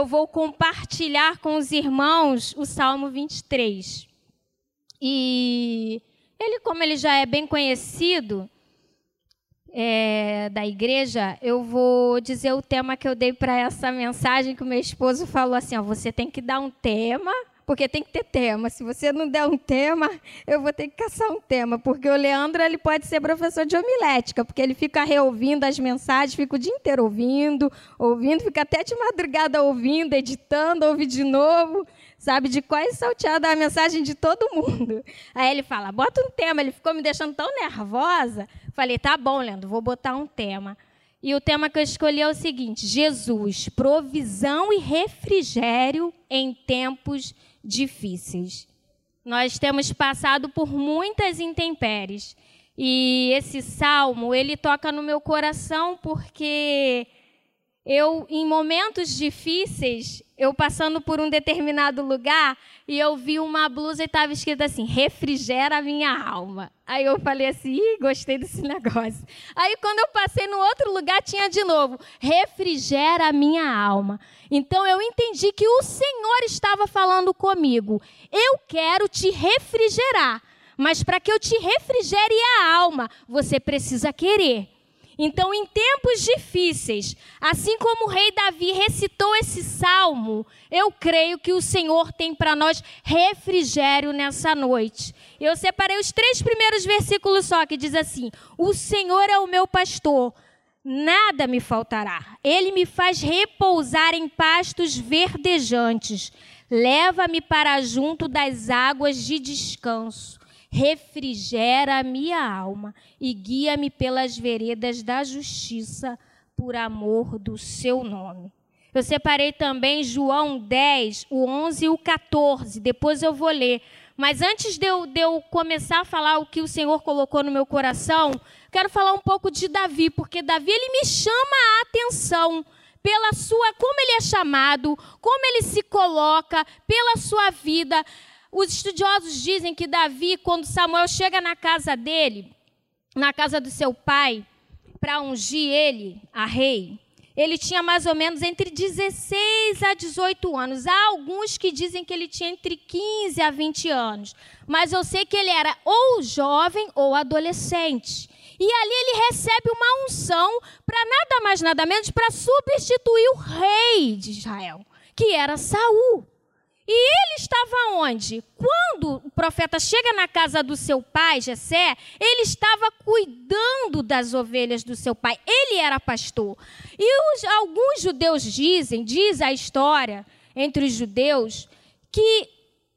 eu vou compartilhar com os irmãos o Salmo 23. E ele, como ele já é bem conhecido é, da igreja, eu vou dizer o tema que eu dei para essa mensagem que o meu esposo falou assim: ó, você tem que dar um tema porque tem que ter tema. Se você não der um tema, eu vou ter que caçar um tema, porque o Leandro ele pode ser professor de homilética, porque ele fica reouvindo as mensagens, fica o dia inteiro ouvindo, ouvindo, fica até de madrugada ouvindo, editando, ouve de novo, sabe, de quase salteada a mensagem de todo mundo. Aí ele fala, bota um tema, ele ficou me deixando tão nervosa. Falei, tá bom, Leandro, vou botar um tema. E o tema que eu escolhi é o seguinte: Jesus, provisão e refrigério em tempos difíceis. Nós temos passado por muitas intempéries. E esse salmo, ele toca no meu coração porque eu, em momentos difíceis, eu passando por um determinado lugar e eu vi uma blusa e estava escrito assim: refrigera a minha alma. Aí eu falei assim: Ih, gostei desse negócio. Aí quando eu passei no outro lugar, tinha de novo: refrigera a minha alma. Então eu entendi que o Senhor estava falando comigo: eu quero te refrigerar. Mas para que eu te refrigere a alma, você precisa querer. Então, em tempos difíceis, assim como o rei Davi recitou esse salmo, eu creio que o Senhor tem para nós refrigério nessa noite. Eu separei os três primeiros versículos só, que diz assim: O Senhor é o meu pastor, nada me faltará. Ele me faz repousar em pastos verdejantes, leva-me para junto das águas de descanso refrigera a minha alma e guia-me pelas veredas da justiça por amor do seu nome. Eu separei também João 10, o 11 e o 14, depois eu vou ler. Mas antes de eu, de eu começar a falar o que o Senhor colocou no meu coração, quero falar um pouco de Davi, porque Davi ele me chama a atenção pela sua, como ele é chamado, como ele se coloca, pela sua vida. Os estudiosos dizem que Davi, quando Samuel chega na casa dele, na casa do seu pai, para ungir ele a rei, ele tinha mais ou menos entre 16 a 18 anos. Há alguns que dizem que ele tinha entre 15 a 20 anos. Mas eu sei que ele era ou jovem ou adolescente. E ali ele recebe uma unção para nada mais nada menos para substituir o rei de Israel, que era Saul. E ele estava onde? Quando o profeta chega na casa do seu pai, Jessé, ele estava cuidando das ovelhas do seu pai. Ele era pastor. E os, alguns judeus dizem, diz a história entre os judeus, que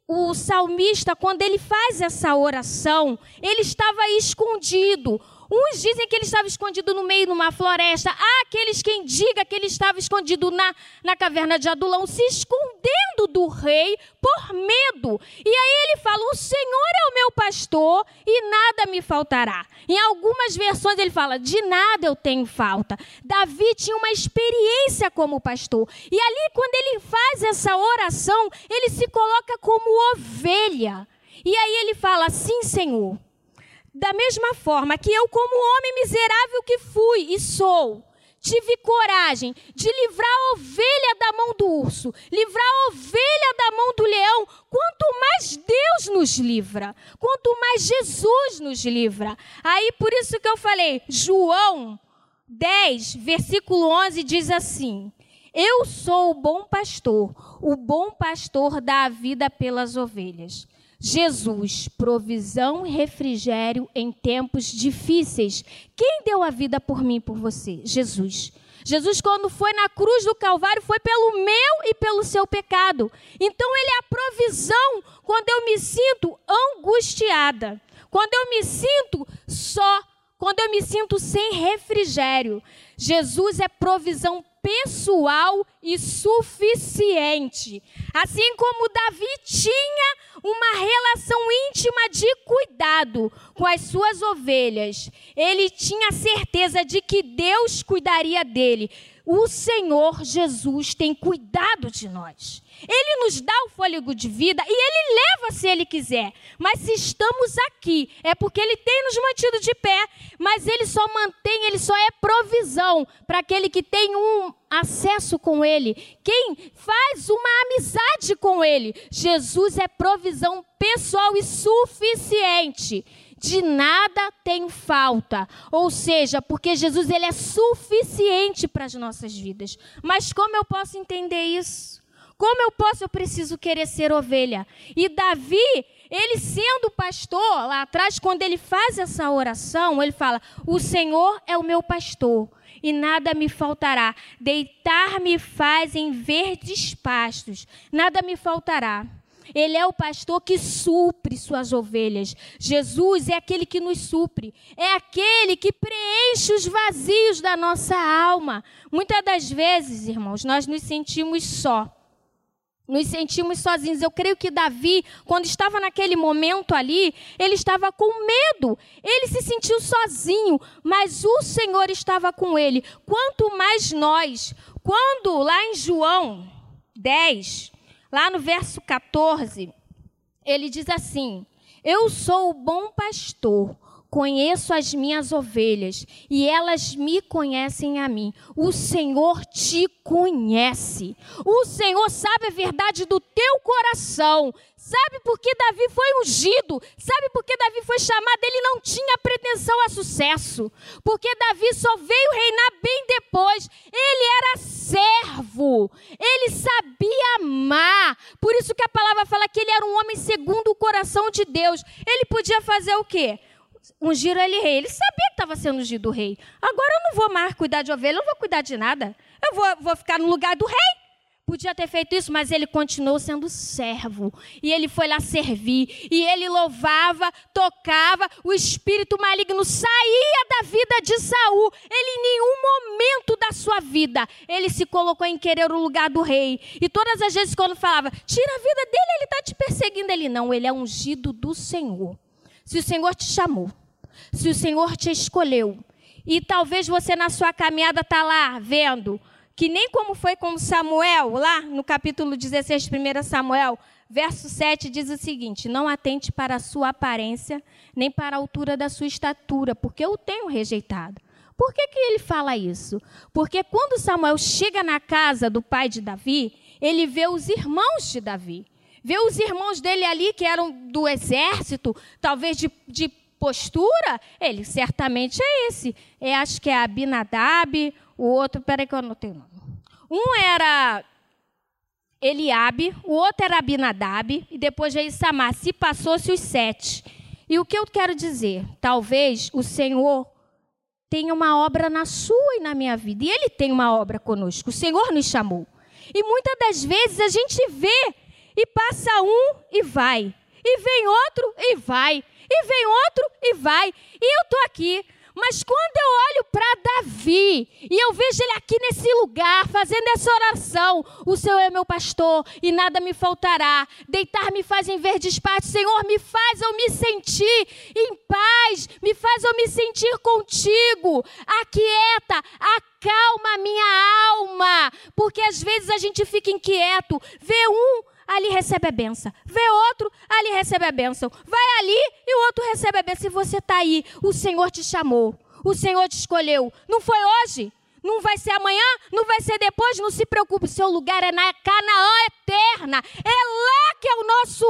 o salmista, quando ele faz essa oração, ele estava escondido. Uns dizem que ele estava escondido no meio de uma floresta. Há aqueles que diga que ele estava escondido na, na caverna de Adulão, se escondendo do rei por medo. E aí ele fala: O Senhor é o meu pastor e nada me faltará. Em algumas versões ele fala: De nada eu tenho falta. Davi tinha uma experiência como pastor. E ali, quando ele faz essa oração, ele se coloca como ovelha. E aí ele fala: Sim, Senhor. Da mesma forma que eu, como homem miserável que fui e sou, tive coragem de livrar a ovelha da mão do urso, livrar a ovelha da mão do leão, quanto mais Deus nos livra, quanto mais Jesus nos livra. Aí por isso que eu falei, João 10, versículo 11 diz assim: Eu sou o bom pastor, o bom pastor dá a vida pelas ovelhas. Jesus, provisão refrigério em tempos difíceis. Quem deu a vida por mim por você? Jesus. Jesus, quando foi na cruz do Calvário, foi pelo meu e pelo seu pecado. Então, Ele é a provisão quando eu me sinto angustiada, quando eu me sinto só, quando eu me sinto sem refrigério. Jesus é provisão pessoal e suficiente. Assim como Davi tinha uma relação íntima de cuidado com as suas ovelhas, ele tinha certeza de que Deus cuidaria dele. O Senhor Jesus tem cuidado de nós. Ele nos dá o fôlego de vida e ele leva se ele quiser. Mas se estamos aqui, é porque ele tem nos mantido de pé. Mas ele só mantém, ele só é provisão para aquele que tem um, acesso com Ele, quem faz uma amizade com Ele. Jesus é provisão pessoal e suficiente. De nada tem falta. Ou seja, porque Jesus ele é suficiente para as nossas vidas. Mas como eu posso entender isso? Como eu posso? Eu preciso querer ser ovelha. E Davi, ele sendo pastor, lá atrás, quando ele faz essa oração, ele fala: O Senhor é o meu pastor e nada me faltará. Deitar-me faz em verdes pastos, nada me faltará. Ele é o pastor que supre suas ovelhas. Jesus é aquele que nos supre. É aquele que preenche os vazios da nossa alma. Muitas das vezes, irmãos, nós nos sentimos só nos sentimos sozinhos. Eu creio que Davi, quando estava naquele momento ali, ele estava com medo. Ele se sentiu sozinho, mas o Senhor estava com ele. Quanto mais nós, quando lá em João 10, lá no verso 14, ele diz assim: Eu sou o bom pastor. Conheço as minhas ovelhas e elas me conhecem a mim. O Senhor te conhece. O Senhor sabe a verdade do teu coração. Sabe por que Davi foi ungido? Sabe por que Davi foi chamado? Ele não tinha pretensão a sucesso. Porque Davi só veio reinar bem depois. Ele era servo. Ele sabia amar. Por isso que a palavra fala que ele era um homem segundo o coração de Deus. Ele podia fazer o quê? Ungiram ele rei. Ele sabia que estava sendo ungido rei. Agora eu não vou mais cuidar de ovelha, eu não vou cuidar de nada. Eu vou, vou ficar no lugar do rei. Podia ter feito isso, mas ele continuou sendo servo. E ele foi lá servir. E ele louvava, tocava. O espírito maligno saía da vida de Saul. Ele, em nenhum momento da sua vida, ele se colocou em querer o lugar do rei. E todas as vezes, quando falava, tira a vida dele, ele está te perseguindo. Ele, não, ele é ungido do Senhor. Se o Senhor te chamou, se o Senhor te escolheu, e talvez você na sua caminhada está lá vendo que nem como foi com Samuel, lá no capítulo 16 de 1 Samuel, verso 7 diz o seguinte: Não atente para a sua aparência, nem para a altura da sua estatura, porque eu o tenho rejeitado. Por que, que ele fala isso? Porque quando Samuel chega na casa do pai de Davi, ele vê os irmãos de Davi. Vê os irmãos dele ali, que eram do exército, talvez de, de postura, ele certamente é esse. É, acho que é Abinadab, o outro, peraí que eu anotei o nome. Um era Eliabe, o outro era Abinadab, e depois veio Samar. Se passou-se os sete. E o que eu quero dizer? Talvez o Senhor tenha uma obra na sua e na minha vida. E Ele tem uma obra conosco. O Senhor nos chamou. E muitas das vezes a gente vê e passa um e vai. E vem outro e vai. E vem outro e vai. E eu estou aqui. Mas quando eu olho para Davi e eu vejo ele aqui nesse lugar, fazendo essa oração, o Senhor é meu pastor e nada me faltará. Deitar me faz em verdes pastos. Senhor, me faz eu me sentir em paz, me faz eu me sentir contigo. Aquieta, acalma a minha alma, porque às vezes a gente fica inquieto, vê um ali recebe a benção. Vê outro, ali recebe a benção. Vai ali e o outro recebe a benção. E você está aí. O Senhor te chamou. O Senhor te escolheu. Não foi hoje? Não vai ser amanhã? Não vai ser depois? Não se preocupe. Seu lugar é na Canaã eterna. É lá que é o nosso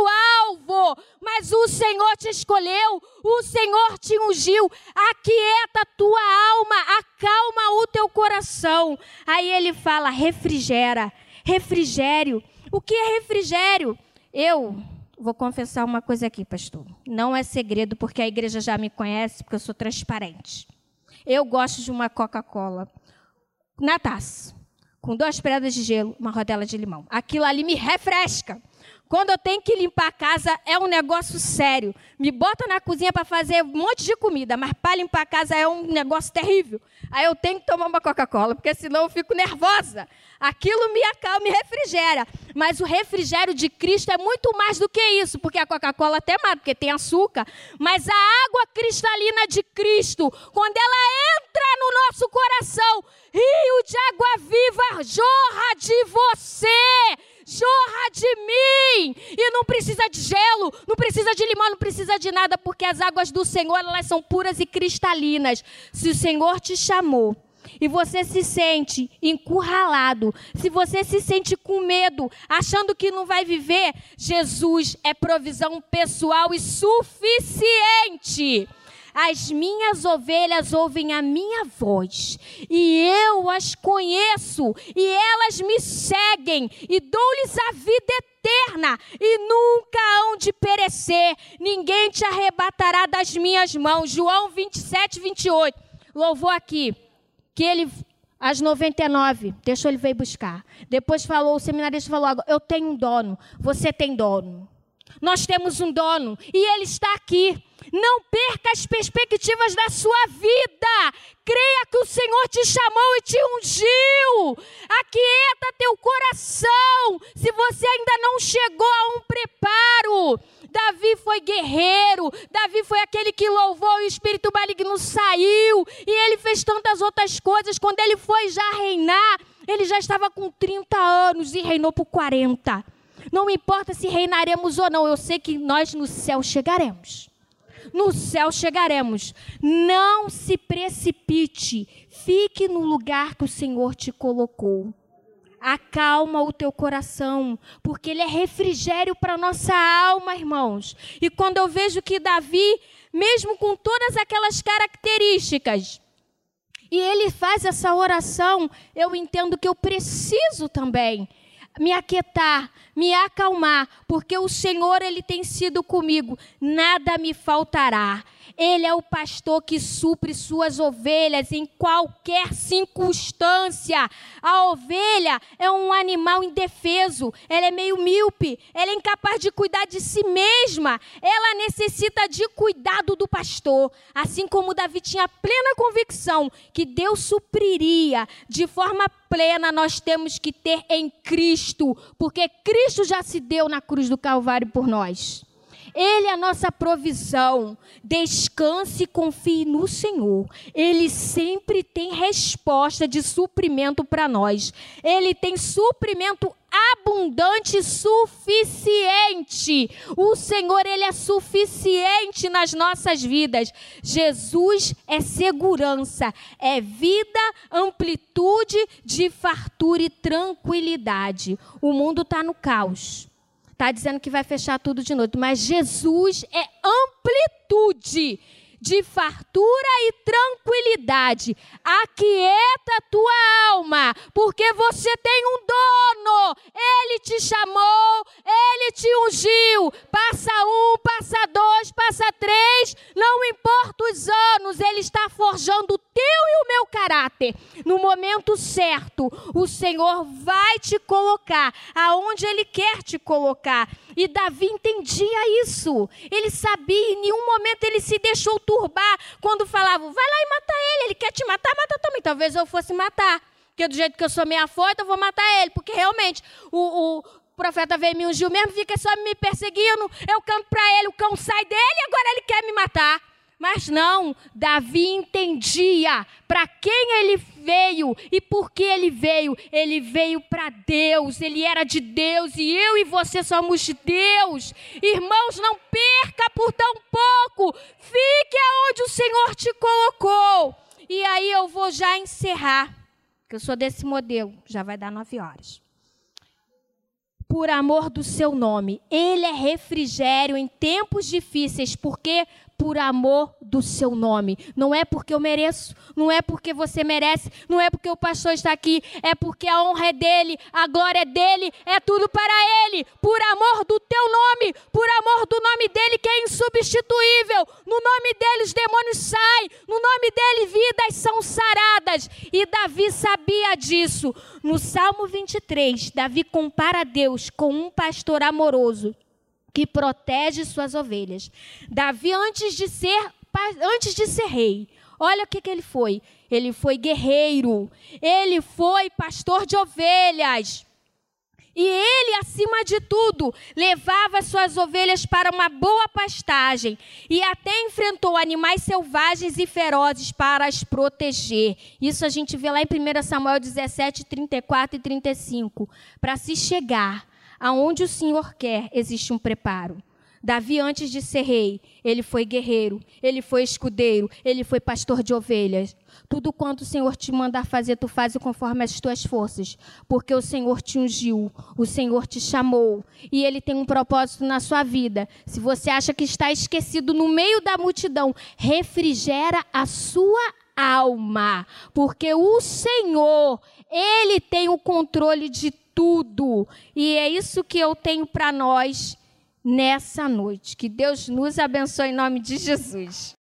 alvo. Mas o Senhor te escolheu. O Senhor te ungiu. Aquieta a tua alma. Acalma o teu coração. Aí ele fala: refrigera. Refrigério. O que é refrigério? Eu vou confessar uma coisa aqui, pastor. Não é segredo, porque a igreja já me conhece, porque eu sou transparente. Eu gosto de uma Coca-Cola na taça, com duas pedras de gelo, uma rodela de limão. Aquilo ali me refresca. Quando eu tenho que limpar a casa, é um negócio sério. Me bota na cozinha para fazer um monte de comida, mas para limpar a casa é um negócio terrível. Aí eu tenho que tomar uma Coca-Cola, porque senão eu fico nervosa. Aquilo me acalma, me refrigera. Mas o refrigério de Cristo é muito mais do que isso, porque a Coca-Cola até mais, porque tem açúcar. Mas a água cristalina de Cristo, quando ela entra no nosso coração, rio de água viva jorra de você jorra de mim. E não precisa de gelo, não precisa de limão, não precisa de nada, porque as águas do Senhor, elas são puras e cristalinas. Se o Senhor te chamou, e você se sente encurralado, se você se sente com medo, achando que não vai viver, Jesus é provisão pessoal e suficiente. As minhas ovelhas ouvem a minha voz, e eu as conheço, e elas me seguem, e dou-lhes a vida eterna, e nunca hão de perecer. Ninguém te arrebatará das minhas mãos. João 27, 28. Louvou aqui que ele às 99, deixou ele veio buscar. Depois falou, o seminarista falou: "Eu tenho um dono, você tem dono. Nós temos um dono e ele está aqui. Não perca as perspectivas da sua vida. Creia que o Senhor te chamou e te ungiu. Aquieta teu coração. Se você ainda não chegou a um preparo, Davi foi guerreiro, Davi foi aquele que louvou e o espírito maligno saiu, e ele fez tantas outras coisas. Quando ele foi já reinar, ele já estava com 30 anos e reinou por 40. Não importa se reinaremos ou não, eu sei que nós no céu chegaremos. No céu chegaremos. Não se precipite, fique no lugar que o Senhor te colocou acalma o teu coração, porque ele é refrigério para nossa alma, irmãos. E quando eu vejo que Davi, mesmo com todas aquelas características, e ele faz essa oração, eu entendo que eu preciso também me aquietar, me acalmar, porque o Senhor ele tem sido comigo, nada me faltará. Ele é o pastor que supre suas ovelhas em qualquer circunstância. A ovelha é um animal indefeso, ela é meio míope, ela é incapaz de cuidar de si mesma. Ela necessita de cuidado do pastor. Assim como Davi tinha plena convicção que Deus supriria de forma plena, nós temos que ter em Cristo, porque Cristo já se deu na cruz do Calvário por nós. Ele é a nossa provisão. Descanse e confie no Senhor. Ele sempre tem resposta de suprimento para nós. Ele tem suprimento abundante suficiente. O Senhor, Ele é suficiente nas nossas vidas. Jesus é segurança, é vida, amplitude de fartura e tranquilidade. O mundo está no caos está dizendo que vai fechar tudo de noite, mas Jesus é amplitude de fartura e tranquilidade. Aquieta tua alma, porque você tem um dono. Ele te chamou, ele te ungiu. Passa um, passa dois, passa três, não importa os anos, ele está forjando o teu e o meu caráter. No momento certo, o Senhor vai te colocar aonde ele quer te colocar. E Davi entendia isso. Ele sabia, em nenhum momento ele se deixou quando falavam: vai lá e mata ele, ele quer te matar, mata também. Talvez eu fosse matar. Porque do jeito que eu sou meia foita, eu vou matar ele. Porque realmente o, o profeta veio me ungiu mesmo, fica só me perseguindo. Eu canto para ele, o cão sai dele e agora ele quer me matar. Mas não, Davi entendia para quem ele veio e por que ele veio. Ele veio para Deus, ele era de Deus e eu e você somos de Deus. Irmãos, não perca por tão pouco, fique aonde o Senhor te colocou. E aí eu vou já encerrar, que eu sou desse modelo, já vai dar nove horas por amor do seu nome. Ele é refrigério em tempos difíceis, porque por amor do seu nome. Não é porque eu mereço, não é porque você merece, não é porque o pastor está aqui, é porque a honra é dele, a glória é dele, é tudo para ele. Por amor do teu nome, por amor do nome dele que é insubstituível. No nome dele os demônios saem, no nome dele vidas são saradas. E Davi sabia disso. No Salmo 23, Davi compara Deus com um pastor amoroso que protege suas ovelhas. Davi, antes de ser, antes de ser rei, olha o que, que ele foi. Ele foi guerreiro, ele foi pastor de ovelhas. E ele, acima de tudo, levava suas ovelhas para uma boa pastagem e até enfrentou animais selvagens e ferozes para as proteger. Isso a gente vê lá em 1 Samuel 17, 34 e 35. Para se chegar aonde o Senhor quer, existe um preparo. Davi, antes de ser rei, ele foi guerreiro, ele foi escudeiro, ele foi pastor de ovelhas. Tudo quanto o Senhor te mandar fazer, tu fazes conforme as tuas forças, porque o Senhor te ungiu, o Senhor te chamou e ele tem um propósito na sua vida. Se você acha que está esquecido no meio da multidão, refrigera a sua alma, porque o Senhor, ele tem o controle de tudo. E é isso que eu tenho para nós nessa noite. Que Deus nos abençoe em nome de Jesus.